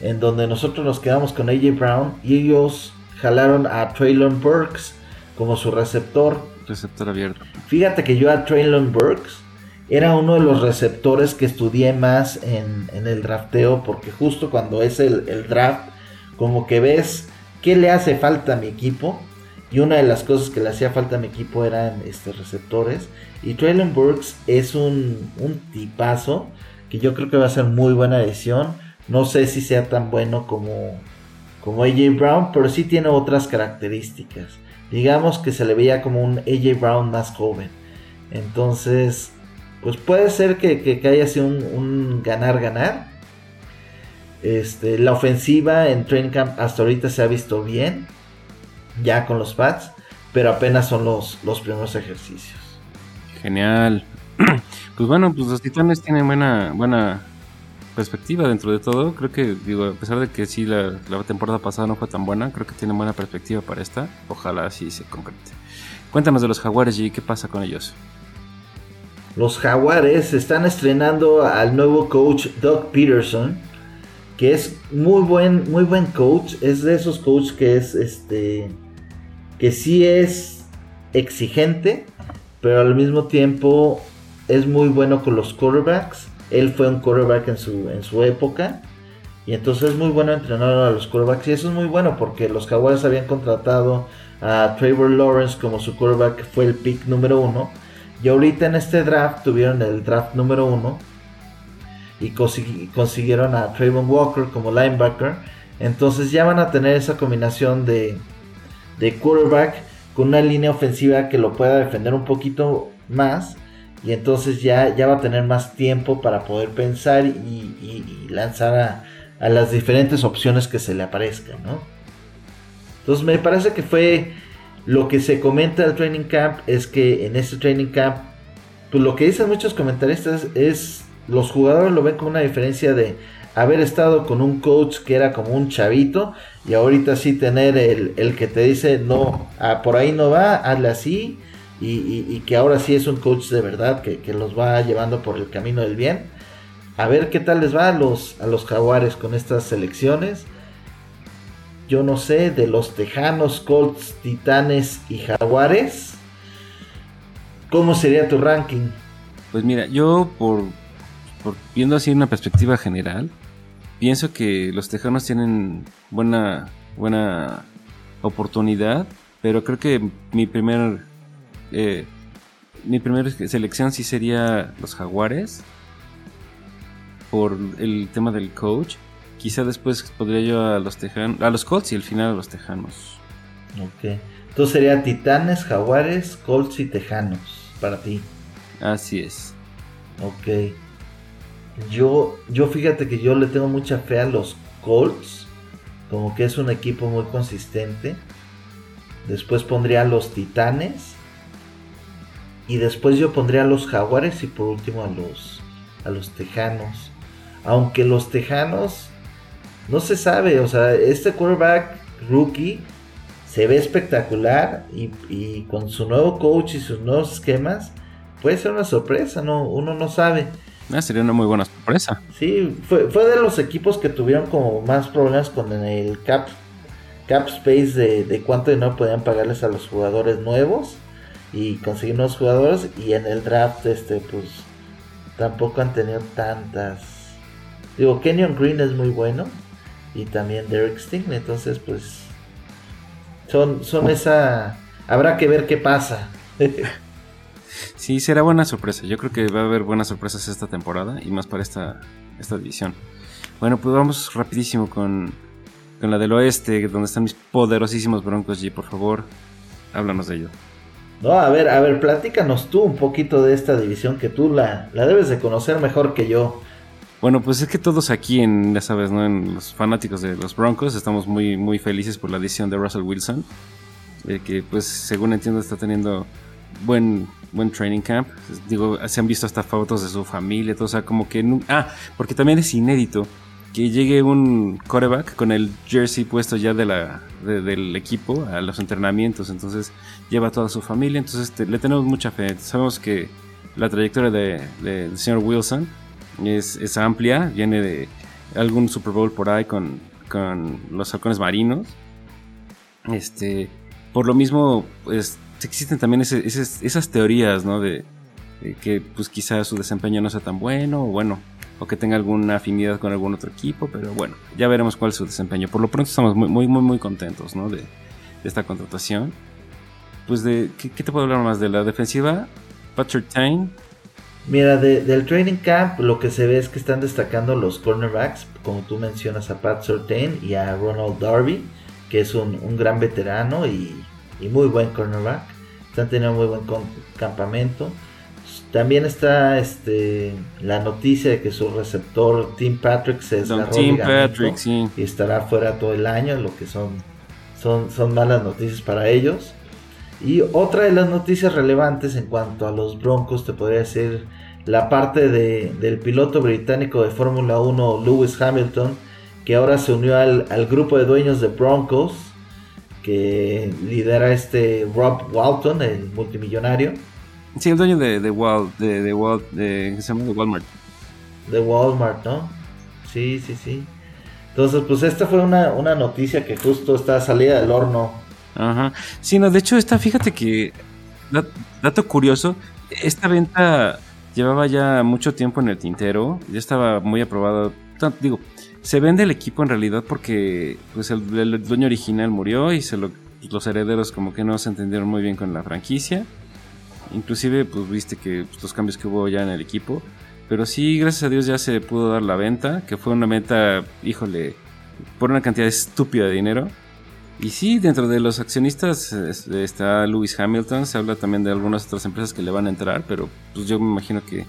En donde nosotros nos quedamos con AJ Brown y ellos jalaron a Traylon Burks como su receptor receptor abierto. Fíjate que yo a Traylon Burks era uno de los receptores que estudié más en, el drafteo, porque justo cuando es el, draft, como que ves qué le hace falta a mi equipo. Y una de las cosas que le hacía falta a mi equipo eran estos receptores. Y Traylon Burks es un, un tipazo que yo creo que va a ser muy buena edición. No sé si sea tan bueno como, como AJ Brown, pero sí tiene otras características digamos que se le veía como un AJ Brown más joven. Entonces, pues puede ser que, haya sido un ganar-ganar. Este, la ofensiva en Training Camp hasta ahorita se ha visto bien, ya con los Pats, pero apenas son los, los primeros ejercicios. Genial. Pues bueno, pues los Titanes tienen buena, buena perspectiva dentro de todo. Creo que, digo, a pesar de que sí la, temporada pasada no fue tan buena, creo que tiene buena perspectiva para esta. Ojalá sí se concrete. Cuéntanos de los Jaguares y qué pasa con ellos. Los Jaguares están estrenando al nuevo coach Doug Peterson, que es muy buen, muy buen coach. Es de esos coaches que es este que sí es exigente, pero al mismo tiempo es muy bueno con los quarterbacks él fue un quarterback en su, en su época. Y entonces es muy bueno entrenar a los quarterbacks. Y eso es muy bueno porque los Jaguars habían contratado a Trevor Lawrence como su quarterback, fue el pick número uno. Y ahorita en este draft tuvieron el draft número uno. Y consiguieron a Trayvon Walker como linebacker. Entonces ya van a tener esa combinación de, de quarterback con una línea ofensiva que lo pueda defender un poquito más. Y entonces ya, ya va a tener más tiempo para poder pensar y, lanzar a, las diferentes opciones que se le aparezcan, ¿no? Entonces me parece que fue lo que se comenta del training camp es que en este training camp, pues lo que dicen muchos comentaristas es los jugadores lo ven con una diferencia de haber estado con un coach que era como un chavito y ahorita sí tener el, que te dice no, ah, por ahí no va, hazle así y, que ahora sí es un coach de verdad que, los va llevando por el camino del bien. A ver qué tal les va a los, a los jaguares con estas selecciones. Yo no sé, de los Tejanos, Colts, Titanes y Jaguares. ¿Cómo sería tu ranking? Pues mira, yo por, por viendo así una perspectiva general, pienso que los Tejanos tienen buena, buena oportunidad, pero creo que mi primer eh, mi primera selección sí sería los Jaguares por el tema del coach. Quizá después podría yo a los Tejanos, a los Colts y al final a los Tejanos. Ok. Entonces sería Titanes, Jaguares, Colts y Tejanos para ti. Así es. Ok. Yo, yo fíjate que yo le tengo mucha fe a los Colts. Como que es un equipo muy consistente. Después pondría a los Titanes. Y después yo pondría a los Jaguares y por último a los, a los Tejanos. Aunque los Tejanos no se sabe. O sea, este quarterback rookie se ve espectacular. Y, y con su nuevo coach y sus nuevos esquemas puede ser una sorpresa. No, uno no sabe. Ah, sería una muy buena sorpresa. Sí, fue, fue de los equipos que tuvieron como más problemas con el cap, cap space de, de cuánto dinero podían pagarles a los jugadores nuevos y conseguir nuevos jugadores. Y en el draft, este, pues tampoco han tenido tantas. Digo, Kenyon Green es muy bueno y también Derek Sting, entonces, pues son, son esa. Habrá que ver qué pasa. Sí, será buena sorpresa. Yo creo que va a haber buenas sorpresas esta temporada y más para esta, esta división. Bueno, pues vamos rapidísimo con, con la del oeste, donde están mis poderosísimos Broncos G. Por favor, háblanos de ello. No, a ver, a ver, platícanos tú un poquito de esta división que tú la, la debes de conocer mejor que yo. Bueno, pues es que todos aquí en, ya sabes, ¿no? En los fanáticos de los Broncos estamos muy, muy felices por la adición de Russell Wilson. Eh, que pues según entiendo está teniendo buen, buen training camp. Digo, se han visto hasta fotos de su familia, todo, o sea, como que... Ah, porque también es inédito que llegue un coreback con el jersey puesto ya de la, del equipo a los entrenamientos, entonces lleva a toda su familia, entonces este, le tenemos mucha fe. Sabemos que la trayectoria del de, señor Wilson es, es, amplia, viene de algún Super Bowl por ahí con, con los halcones marinos. Este, por lo mismo, pues existen también esas teorías, ¿no? De, que pues quizás su desempeño no sea tan bueno, o bueno, o que tenga alguna afinidad con algún otro equipo, pero bueno, ya veremos cuál es su desempeño. Por lo pronto estamos muy, muy, muy, muy contentos, ¿no? De, esta contratación. Pues de, ¿qué, te puedo hablar más? De la defensiva, Patrick Tain. Mira, del training camp lo que se ve es que están destacando los cornerbacks, como tú mencionas a Pat Surtain y a Ronald Darby, que es un, un gran veterano y, y muy buen cornerback están teniendo muy buen campamento. También está este la noticia de que su receptor Tim Patrick se desgarró y estará fuera todo el año, lo que son, son, son malas noticias para ellos. Y otra de las noticias relevantes en cuanto a los Broncos, te podría decir la parte de, del piloto británico de Fórmula 1, Lewis Hamilton, que ahora se unió al, al grupo de dueños de Broncos que lidera este Rob Walton, el multimillonario. Sí, el dueño de, de, Wal, de, de, Wal, de, se llama de Walmart. De Walmart, ¿no? Sí, sí, sí. Entonces, pues esta fue una, una noticia que justo está salida del horno. Ajá. Sí, no, de hecho, esta, fíjate que, dato curioso, esta venta llevaba ya mucho tiempo en el tintero, ya estaba muy aprobado. Digo, se vende el equipo en realidad porque pues el, dueño original murió y se los herederos como que no se entendieron muy bien con la franquicia. Inclusive pues viste que pues, los cambios que hubo ya en el equipo. Pero sí, gracias a Dios ya se pudo dar la venta, que fue una venta, híjole, por una cantidad estúpida de dinero. Y sí, dentro de los accionistas está Lewis Hamilton, se habla también de algunas otras empresas que le van a entrar, pero pues yo me imagino que,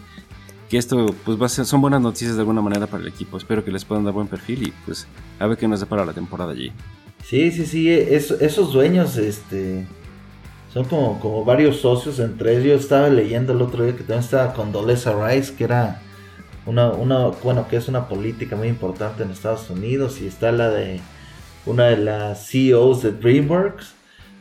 que esto pues va a ser, son buenas noticias de alguna manera para el equipo. Espero que les puedan dar buen perfil y pues a ver qué nos depara la temporada allí. Sí, sí, sí, esos dueños, este, son como, como varios socios, entre ellos estaba leyendo el otro día que también estaba con Doleza Rice, que era una, una, bueno, que es una política muy importante en Estados Unidos, y está la de una de las CEOs de DreamWorks.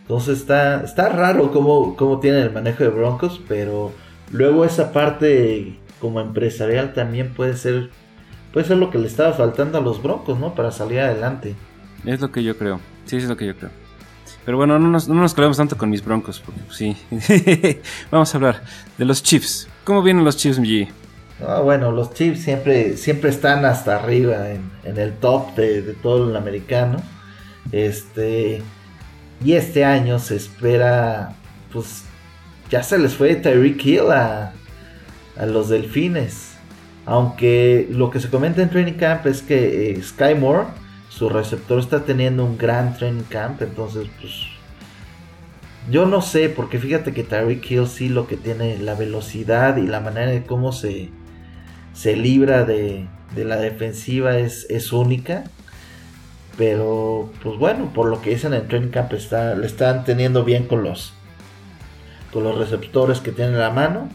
Entonces está, está raro cómo, cómo el manejo de Broncos, pero luego esa parte como empresarial también puede ser, puede ser lo que le estaba faltando a los Broncos, ¿no? Para salir adelante. Es lo que yo creo, sí, es lo que yo creo. Pero bueno, no nos, no tanto con mis Broncos, porque pues, sí. Vamos a hablar de los Chiefs. ¿Cómo vienen los Chiefs, G? Ah, bueno, los Chiefs siempre, siempre están hasta arriba en, el top de, todo el americano. Este. Y este año se espera. Pues ya se les fue Tyreek Hill a, a los delfines. Aunque lo que se comenta en Training Camp es que eh, Sky Moore, su receptor, está teniendo un gran Training Camp. Entonces, pues. Yo no sé, porque fíjate que Tyreek Hill sí lo que tiene la velocidad y la manera de cómo se, se libra de, la defensiva es, es, única. Pero, pues bueno, por lo que dicen en training camp, le están teniendo bien con los, con los receptores que tienen la mano.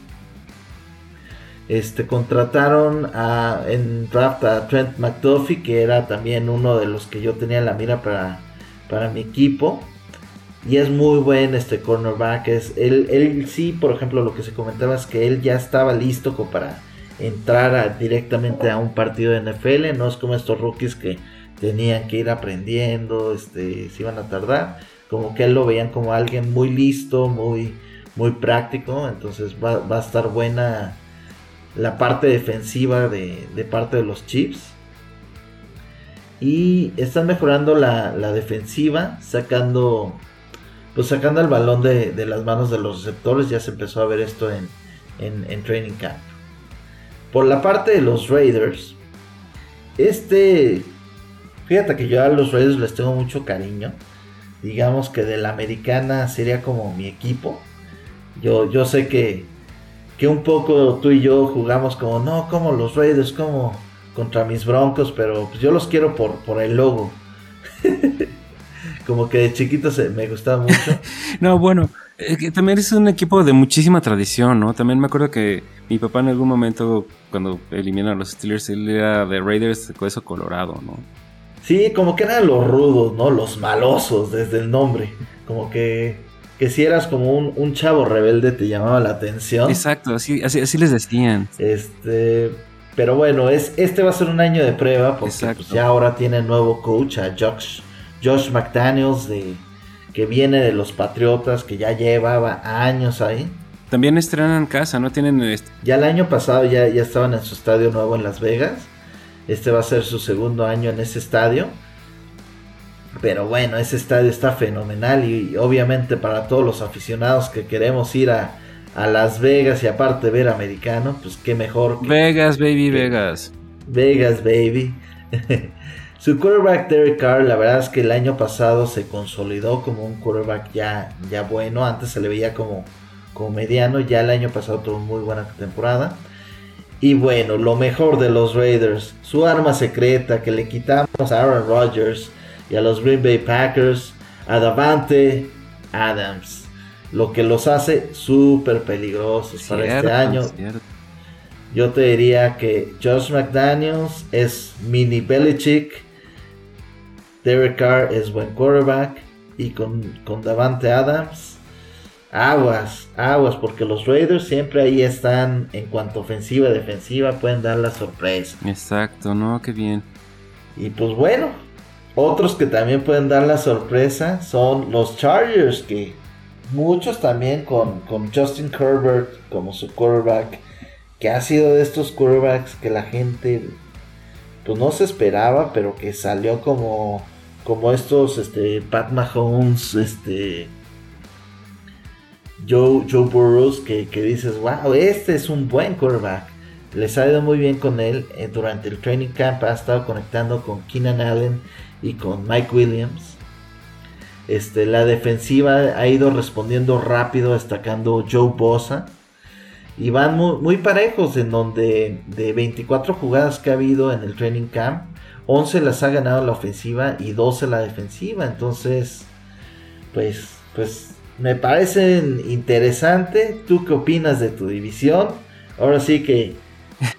Este, contrataron a, en draft a Trent McDuffie, que era también uno de los que yo tenía en la mira para, para mi equipo. Y es muy buen este cornerback. Es, él, él sí, por ejemplo, lo que se comentaba es que él ya estaba listo para entrar directamente a un partido de NFL, no es como estos rookies que tenían que ir aprendiendo, este, se iban a tardar, como que él lo veían como alguien muy listo, muy, muy práctico, entonces va, a estar buena la parte defensiva de, parte de los Chiefs. Y están mejorando la, defensiva, sacando, pues sacando el balón de, las manos de los receptores, ya se empezó a ver esto en, en Training Camp. Por la parte de los Raiders, este, fíjate que yo a los Raiders les tengo mucho cariño. Digamos que de la americana sería como mi equipo. Yo, yo sé que, que un poco tú y yo jugamos como, no, como los Raiders, como contra mis Broncos, pero pues yo los quiero por, por el logo. como que de chiquito se, me gustaba mucho. no, bueno, también es un equipo de muchísima tradición, ¿no? También me acuerdo que mi papá en algún momento, cuando eliminaron a los Steelers, él era de Raiders de eso colorado, ¿no? Sí, como que eran los rudos, ¿no? Los malosos desde el nombre. Como que, que si eras como un, chavo rebelde te llamaba la atención. Exacto, así, así, así les decían. Este, pero bueno, es, este va a ser un año de prueba porque pues, ya ahora tiene nuevo coach a Josh, Josh McDaniels de que viene de los Patriotas, que ya llevaba años ahí. También estrenan casa, ¿no? Tienen... Ya el año pasado ya, ya estaban en su estadio nuevo en Las Vegas. Este va a ser su segundo año en ese estadio. Pero bueno, ese estadio está fenomenal y, obviamente para todos los aficionados que queremos ir a, Las Vegas y aparte ver americano, pues qué mejor. Vegas, baby, Vegas. Vegas, baby. Su quarterback Derek Carr, la verdad es que el año pasado se consolidó como un quarterback ya, ya bueno. Antes se le veía como, como mediano. Ya el año pasado tuvo muy buena temporada. Y bueno, lo mejor de los Raiders, su arma secreta que le quitamos a Aaron Rodgers y a los Green Bay Packers, a Davante Adams. Lo que los hace súper peligrosos para este año. Yo te diría que Josh McDaniels es mini Belichick Derek Carr es buen quarterback. Y con, con Davante Adams, aguas, aguas, porque los Raiders siempre ahí están en cuanto ofensiva, defensiva, pueden dar la sorpresa. Exacto, no, qué bien. Y pues bueno, otros que también pueden dar la sorpresa son los Chargers, que muchos también con, con Justin Herbert como su quarterback que ha sido de estos quarterbacks que la gente pues no se esperaba, pero que salió como como estos este Pat Mahomes, este Joe, Joe Burrows que, dices, wow, este es un buen quarterback. Les ha ido muy bien con él. Eh, durante el training camp ha estado conectando con Keenan Allen y con Mike Williams. Este, la defensiva ha ido respondiendo rápido, destacando Joe Bosa. Y van muy, muy, parejos en donde de 24 jugadas que ha habido en el training camp, 11 las ha ganado la ofensiva y 12 la defensiva. Entonces, pues, pues me parecen interesante. ¿Tú qué opinas de tu división? Ahora sí que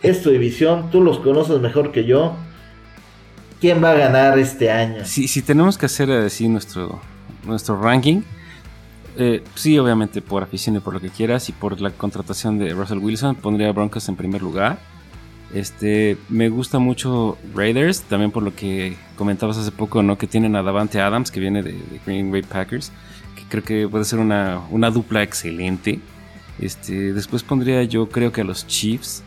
es tu división, tú los conoces mejor que yo. ¿Quién va a ganar este año? Si, si tenemos que hacer así nuestro, nuestro ranking, eh, sí, obviamente por afición y por lo que quieras y por la contratación de Russell Wilson, pondría Broncos en primer lugar. Este, me gusta mucho Raiders, también por lo que comentabas hace poco, ¿no? Que tienen a Davante Adams, que viene de, de Green Bay Packers creo que puede ser una, dupla excelente. Este, después pondría yo creo que a los Chiefs,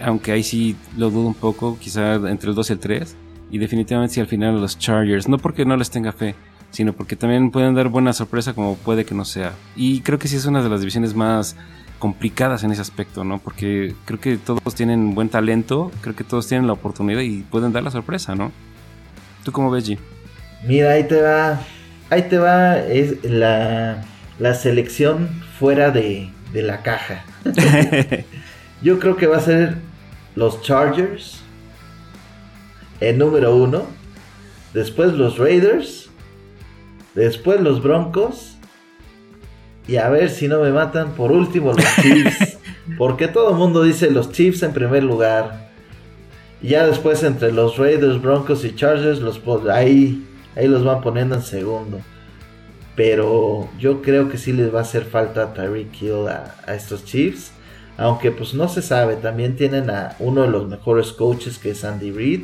aunque ahí sí lo dudo un poco, quizá entre el 2 y el 3. Y definitivamente si al final a los Chargers, no porque no les tenga fe, sino porque también pueden dar buena sorpresa como puede que no sea. Y creo que sí es una de las divisiones más complicadas en ese aspecto, ¿no? Porque creo que todos tienen buen talento, creo que todos tienen la oportunidad y pueden dar la sorpresa, ¿no? ¿Tú cómo ves, G? Mira, ahí te va ahí te va es la, selección fuera de, la caja. Yo creo que va a ser los Chargers en número uno. Después los Raiders. Después los Broncos. Y a ver si no me matan. Por último los Chiefs. porque todo el mundo dice los Chiefs en primer lugar. Y ya después entre los Raiders, Broncos y Chargers, los ahí Ahí los van poniendo en segundo. Pero yo creo que sí les va a hacer falta Tyreek Hill a, estos Chiefs. Aunque pues no se sabe. También tienen a uno de los mejores coaches que es Andy Reid.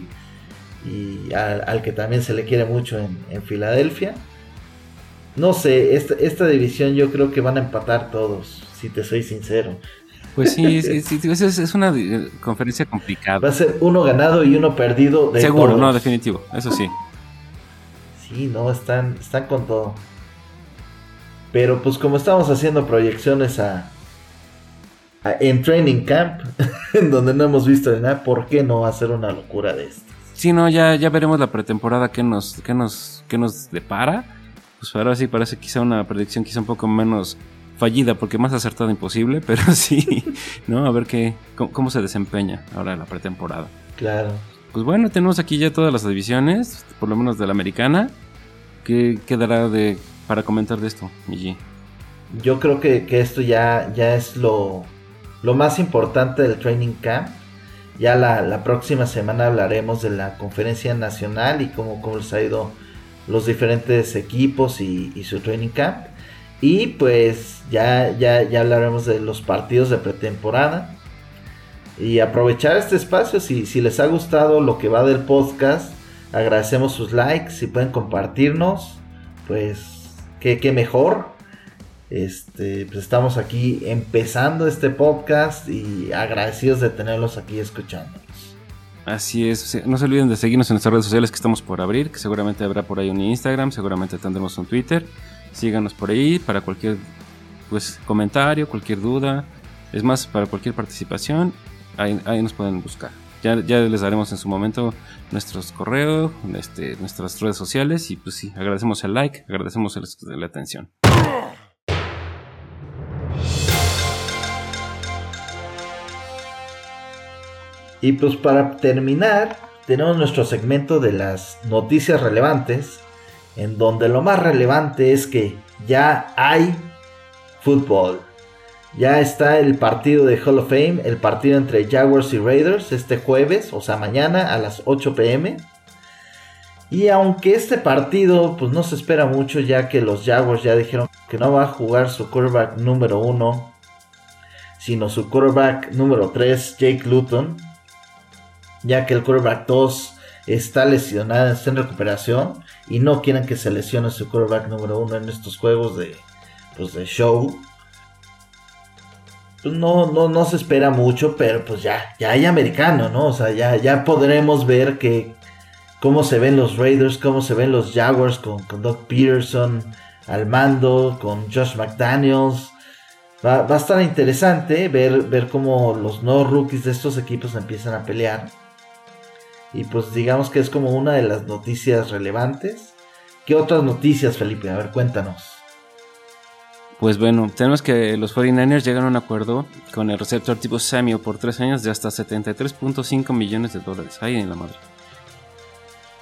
Y al, que también se le quiere mucho en, Filadelfia. No sé, esta, división yo creo que van a empatar todos, si te soy sincero. Pues sí, es, una conferencia complicada. Va a ser uno ganado y uno perdido. De Seguro, no, definitivo, eso sí. Sí, no, están, están con todo. Pero pues como estamos haciendo proyecciones a, en Training Camp, en donde no hemos visto nada, ¿por qué no hacer una locura de esto? Sí, no, ya, ya veremos la pretemporada que nos, que nos, que nos depara. Pues ahora sí parece quizá una predicción quizá un poco menos fallida, porque más acertada imposible, pero sí, ¿no? A ver qué, cómo, cómo se desempeña ahora la pretemporada. Claro. Pues bueno, tenemos aquí ya todas las divisiones, por lo menos de la americana. ¿Qué quedará de para comentar de esto, Migi? Yo creo que, esto ya, ya es lo, lo, más importante del training camp. Ya la, próxima semana hablaremos de la conferencia nacional y cómo, cómo les ha ido los diferentes equipos y, su training camp. Y pues ya, ya, ya hablaremos de los partidos de pretemporada y aprovechar este espacio. Si, si les ha gustado lo que va del podcast, agradecemos sus likes. Si pueden compartirnos, pues qué, mejor. Este, pues estamos aquí empezando este podcast y agradecidos de tenerlos aquí escuchándonos. Así es, no se olviden de seguirnos en nuestras redes sociales que estamos por abrir, que seguramente habrá por ahí un Instagram, seguramente tendremos un Twitter. Síganos por ahí para cualquier pues comentario, cualquier duda, es más para cualquier participación ahí, nos pueden buscar. Ya, les daremos en su momento nuestros correos, este, nuestras redes sociales y pues sí, agradecemos el like, agradecemos la atención. Y pues para terminar, tenemos nuestro segmento de las noticias relevantes, en donde lo más relevante es que ya hay fútbol. Ya está el partido de Hall of Fame, el partido entre Jaguars y Raiders este jueves, o sea, mañana a las 8 pm. Y aunque este partido pues no se espera mucho ya que los Jaguars ya dijeron que no va a jugar su quarterback número 1, sino su quarterback número 3, Jake Luton, ya que el quarterback 2 está lesionado, está en recuperación y no quieren que se lesione su quarterback número 1 en estos juegos de, pues, de show. pues no, no, no se espera mucho, pero pues ya, ya hay americano, ¿no? O sea, ya, ya podremos ver que cómo se ven los Raiders, cómo se ven los Jaguars con, con Doug Peterson al mando, con Josh McDaniels. Va, va, a estar interesante ver, ver cómo los nuevos rookies de estos equipos empiezan a pelear. Y pues digamos que es como una de las noticias relevantes. ¿Qué otras noticias, Felipe? A ver, cuéntanos. Pues bueno, tenemos que los 49ers llegaron a un acuerdo con el receptor tipo Samuel por tres años de hasta 73.5 millones de dólares. Ahí en la madre.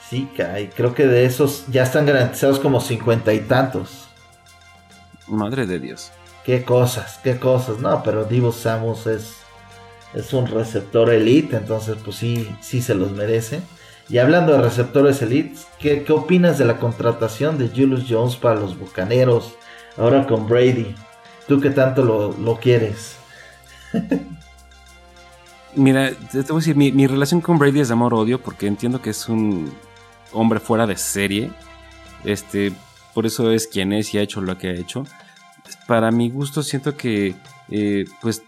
Sí, caray, creo que de esos ya están garantizados como cincuenta y tantos. Madre de Dios. Qué cosas, qué cosas. No, pero Divo Samus es, es un receptor elite, entonces pues sí, sí se los merece. Y hablando de receptores elite, ¿qué, ¿qué opinas de la contratación de Julius Jones para los Bucaneros? Ahora con Brady. ¿Tú qué tanto lo, lo quieres? Mira, te voy a decir, mi, mi relación con Brady es de amor-odio porque entiendo que es un hombre fuera de serie. Este, por eso es quien es y ha hecho lo que ha hecho. Para mi gusto siento que, eh, pues, es,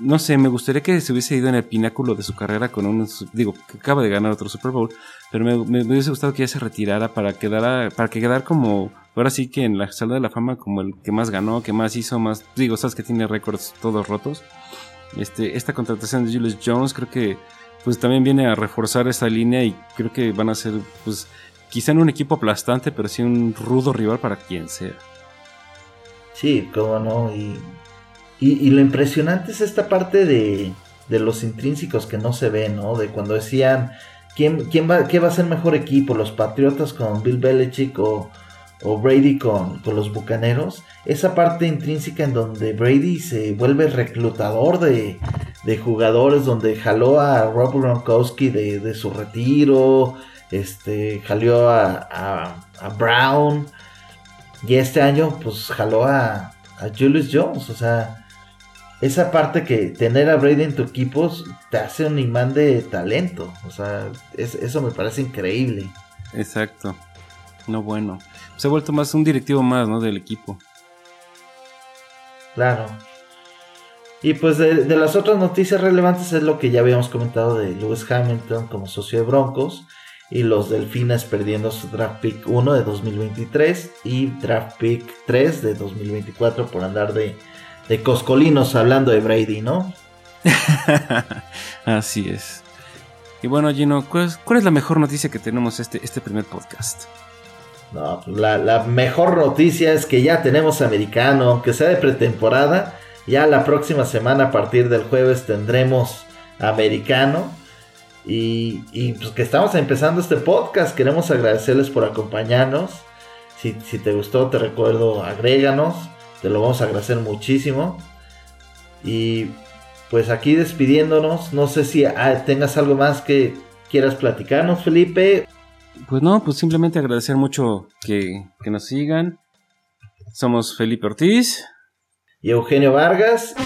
no sé, me gustaría que se hubiese ido en el pináculo de su carrera con un, digo, que acaba de ganar otro Super Bowl, pero me, hubiese gustado que ya se retirara para quedar, para que quedar como, ahora sí que en la sala de la fama como el que más ganó, que más hizo, más, digo, sabes que tiene récords todos rotos. Este, esta contratación de Julius Jones creo que pues también viene a reforzar esa línea y creo que van a ser pues quizá un equipo aplastante, pero sí un rudo rival para quien sea. Sí, cómo no, y, y, lo impresionante es esta parte de, de, los intrínsecos que no se ven, ¿no? De cuando decían, ¿quién, quién va, ¿qué va a ser mejor equipo? ¿Los Patriotas con Bill Belichick o, o Brady con, con, los Bucaneros? Esa parte intrínseca en donde Brady se vuelve reclutador de, de jugadores, donde jaló a Rob Gronkowski de, de su retiro, este, jaló a, a, a, Brown, y este año pues jaló a, a Julius Jones, o sea, esa parte que tener a Brady en tu equipo te hace un imán de talento, o sea, es, eso me parece increíble. Exacto, no bueno, se ha vuelto más un directivo más, ¿no? Del equipo. Claro. Y pues de, de, las otras noticias relevantes es lo que ya habíamos comentado de Lewis Hamilton como socio de Broncos y los Delfines perdiendo su draft pick 1 de 2023 y draft pick 3 de 2024 por andar de, de coscolinos hablando de Brady, ¿no? Así es. Y bueno, Gino, ¿cuál es, ¿cuál es, la mejor noticia que tenemos este, este primer podcast? No, pues la, la mejor noticia es que ya tenemos americano, aunque sea de pretemporada. Ya la próxima semana, a partir del jueves, tendremos americano. Y, y, pues que estamos empezando este podcast. Queremos agradecerles por acompañarnos. Si, si, te gustó, te recuerdo, agréganos. Te lo vamos a agradecer muchísimo. Y pues aquí despidiéndonos. No sé si ah, tengas algo más que quieras platicarnos, Felipe. Pues no, pues simplemente agradecer mucho que, que nos sigan. Somos Felipe Ortiz y Eugenio Vargas.